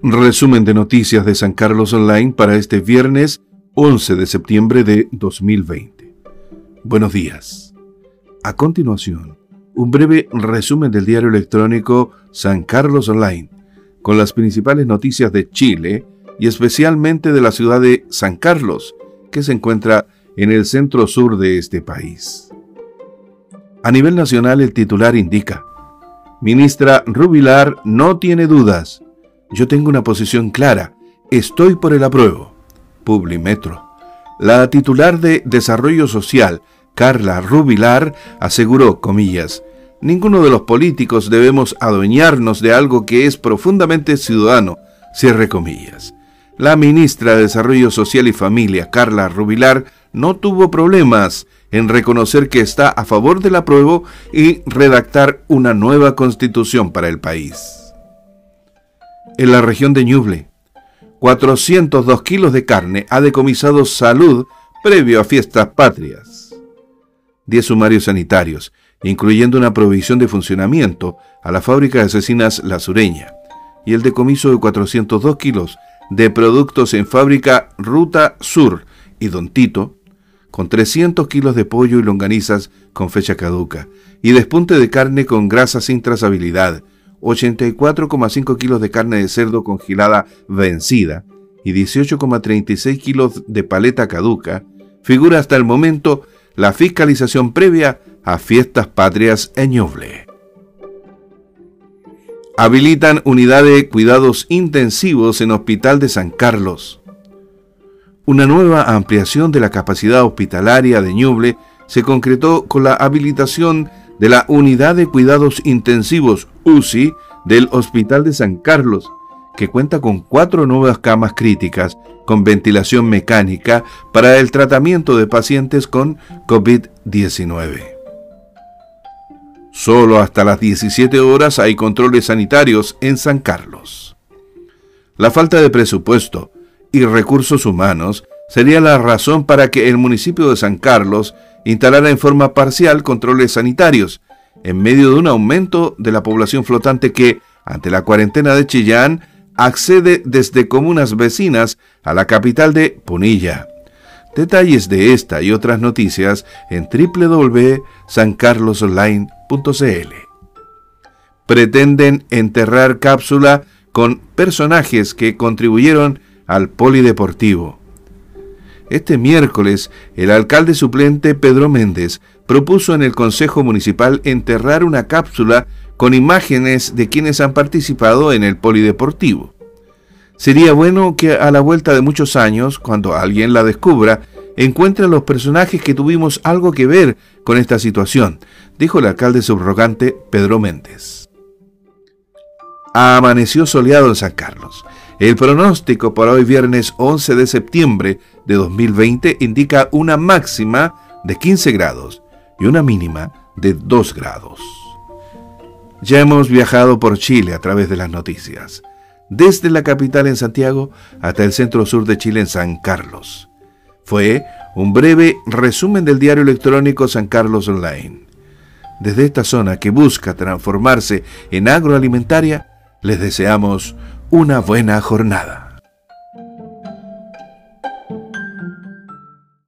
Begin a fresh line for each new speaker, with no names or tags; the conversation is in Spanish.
Resumen de noticias de San Carlos Online para este viernes 11 de septiembre de 2020. Buenos días. A continuación, un breve resumen del diario electrónico San Carlos Online, con las principales noticias de Chile y especialmente de la ciudad de San Carlos, que se encuentra en el centro sur de este país. A nivel nacional, el titular indica, Ministra Rubilar no tiene dudas yo tengo una posición clara. Estoy por el apruebo. Publimetro. La titular de Desarrollo Social, Carla Rubilar, aseguró, comillas, ninguno de los políticos debemos adueñarnos de algo que es profundamente ciudadano, cierre comillas. La ministra de Desarrollo Social y Familia, Carla Rubilar, no tuvo problemas en reconocer que está a favor del apruebo y redactar una nueva constitución para el país en la región de Ñuble. 402 kilos de carne ha decomisado Salud previo a fiestas patrias. 10 sumarios sanitarios, incluyendo una provisión de funcionamiento a la fábrica de asesinas La Sureña y el decomiso de 402 kilos de productos en fábrica Ruta Sur y Don Tito, con 300 kilos de pollo y longanizas con fecha caduca, y despunte de carne con grasa sin trazabilidad, 84,5 kilos de carne de cerdo congelada vencida y 18,36 kilos de paleta caduca, figura hasta el momento la fiscalización previa a fiestas patrias en Ñuble. Habilitan unidad de cuidados intensivos en Hospital de San Carlos. Una nueva ampliación de la capacidad hospitalaria de Ñuble se concretó con la habilitación de la Unidad de Cuidados Intensivos UCI del Hospital de San Carlos, que cuenta con cuatro nuevas camas críticas con ventilación mecánica para el tratamiento de pacientes con COVID-19. Solo hasta las 17 horas hay controles sanitarios en San Carlos. La falta de presupuesto y recursos humanos sería la razón para que el municipio de San Carlos instalara en forma parcial controles sanitarios, en medio de un aumento de la población flotante que, ante la cuarentena de Chillán, accede desde comunas vecinas a la capital de Punilla. Detalles de esta y otras noticias en www.sancarlosonline.cl. Pretenden enterrar cápsula con personajes que contribuyeron al polideportivo. Este miércoles, el alcalde suplente Pedro Méndez propuso en el Consejo Municipal enterrar una cápsula con imágenes de quienes han participado en el polideportivo. Sería bueno que a la vuelta de muchos años, cuando alguien la descubra, encuentre a los personajes que tuvimos algo que ver con esta situación, dijo el alcalde subrogante Pedro Méndez. Amaneció soleado en San Carlos. El pronóstico para hoy viernes 11 de septiembre de 2020 indica una máxima de 15 grados y una mínima de 2 grados. Ya hemos viajado por Chile a través de las noticias, desde la capital en Santiago hasta el centro sur de Chile en San Carlos. Fue un breve resumen del diario electrónico San Carlos Online. Desde esta zona que busca transformarse en agroalimentaria, les deseamos una buena jornada.